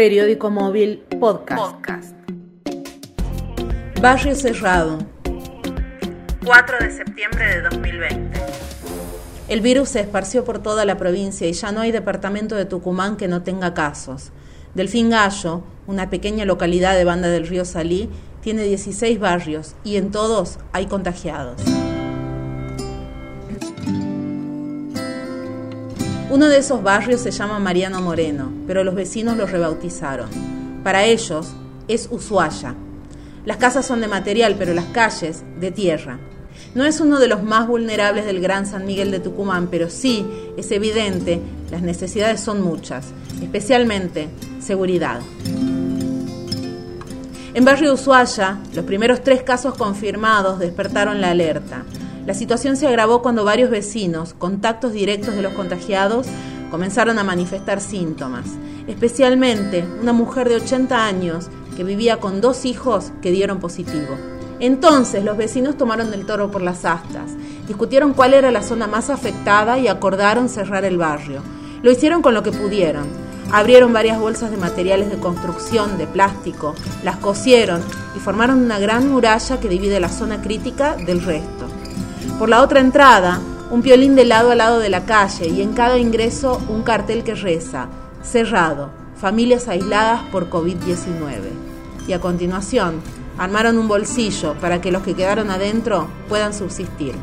Periódico móvil podcast. Podcast. Barrio Cerrado. 4 de septiembre de 2020. El virus se esparció por toda la provincia y ya no hay departamento de Tucumán que no tenga casos. Delfín Gallo, una pequeña localidad de Banda del Río Salí, tiene 16 barrios y en todos hay contagiados. Uno de esos barrios se llama Mariano Moreno, pero los vecinos lo rebautizaron. Para ellos es Ushuaia. Las casas son de material, pero las calles de tierra. No es uno de los más vulnerables del Gran San Miguel de Tucumán, pero sí es evidente, las necesidades son muchas, especialmente seguridad. En Barrio Ushuaia, los primeros tres casos confirmados despertaron la alerta. La situación se agravó cuando varios vecinos, contactos directos de los contagiados, comenzaron a manifestar síntomas, especialmente una mujer de 80 años que vivía con dos hijos que dieron positivo. Entonces los vecinos tomaron el toro por las astas, discutieron cuál era la zona más afectada y acordaron cerrar el barrio. Lo hicieron con lo que pudieron. Abrieron varias bolsas de materiales de construcción, de plástico, las cosieron y formaron una gran muralla que divide la zona crítica del resto. Por la otra entrada, un piolín de lado a lado de la calle y en cada ingreso un cartel que reza, cerrado, familias aisladas por COVID-19. Y a continuación, armaron un bolsillo para que los que quedaron adentro puedan subsistir.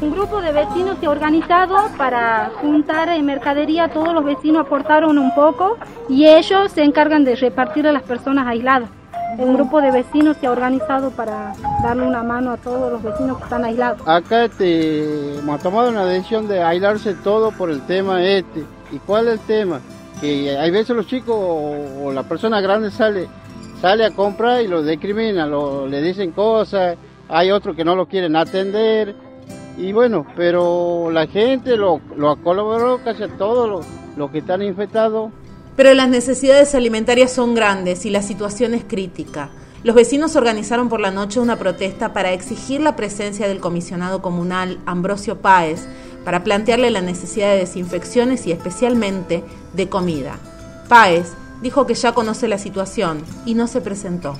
Un grupo de vecinos se ha organizado para juntar en mercadería, todos los vecinos aportaron un poco y ellos se encargan de repartir a las personas aisladas un grupo de vecinos se ha organizado para darle una mano a todos los vecinos que están aislados. Acá este, hemos tomado una decisión de aislarse todo por el tema este. ¿Y cuál es el tema? Que hay veces los chicos o, la persona grande sale, sale a comprar y los discriminan, le dicen cosas, hay otros que no lo quieren atender. Y bueno, pero la gente lo, lo colaborado casi todos los que están infectados pero las necesidades alimentarias son grandes y la situación es crítica. Los vecinos organizaron por la noche una protesta para exigir la presencia del comisionado comunal Ambrosio Páez para plantearle la necesidad de desinfecciones y especialmente de comida. Páez dijo que ya conoce la situación y no se presentó.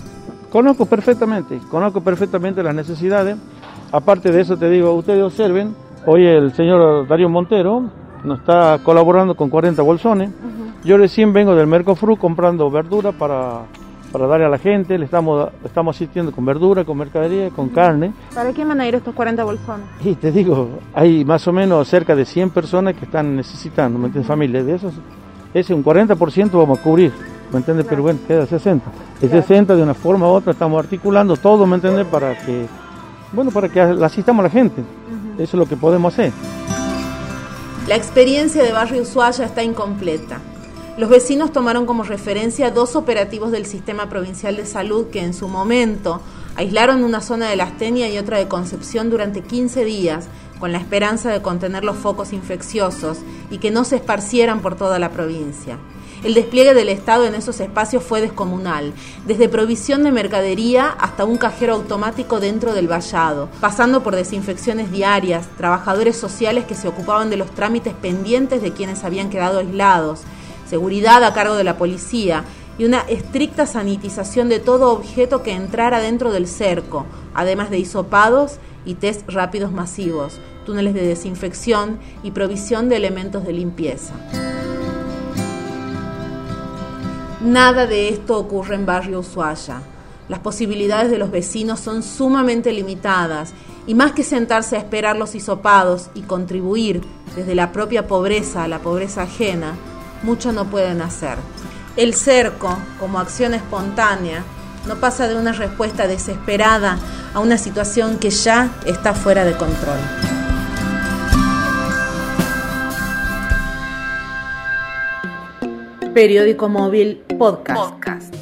Conozco perfectamente, conozco perfectamente las necesidades. Aparte de eso te digo, ustedes observen, hoy el señor Darío Montero nos está colaborando con 40 bolsones. Yo recién vengo del Mercofru comprando verdura para, para darle a la gente, le estamos, estamos asistiendo con verdura, con mercadería, con carne. ¿Para qué van a ir estos 40 bolsones? Y te digo, hay más o menos cerca de 100 personas que están necesitando, ¿me entiendes? Familia, de esos, ese un 40% vamos a cubrir, ¿me entiendes? Pero bueno, queda 60. El 60 de una forma u otra estamos articulando todo, ¿me entiendes? Para que, bueno, para que asistamos a la gente. Eso es lo que podemos hacer. La experiencia de Barrio Ushuaia está incompleta. Los vecinos tomaron como referencia dos operativos del Sistema Provincial de Salud que en su momento aislaron una zona de Lastenia y otra de Concepción durante 15 días con la esperanza de contener los focos infecciosos y que no se esparcieran por toda la provincia. El despliegue del Estado en esos espacios fue descomunal, desde provisión de mercadería hasta un cajero automático dentro del vallado, pasando por desinfecciones diarias, trabajadores sociales que se ocupaban de los trámites pendientes de quienes habían quedado aislados, seguridad a cargo de la policía y una estricta sanitización de todo objeto que entrara dentro del cerco, además de hisopados y test rápidos masivos, túneles de desinfección y provisión de elementos de limpieza. Nada de esto ocurre en Barrio Ushuaia. Las posibilidades de los vecinos son sumamente limitadas y más que sentarse a esperar los hisopados y contribuir desde la propia pobreza a la pobreza ajena, mucho no pueden hacer. El cerco, como acción espontánea, no pasa de una respuesta desesperada a una situación que ya está fuera de control. Periódico móvil podcast. Podcast.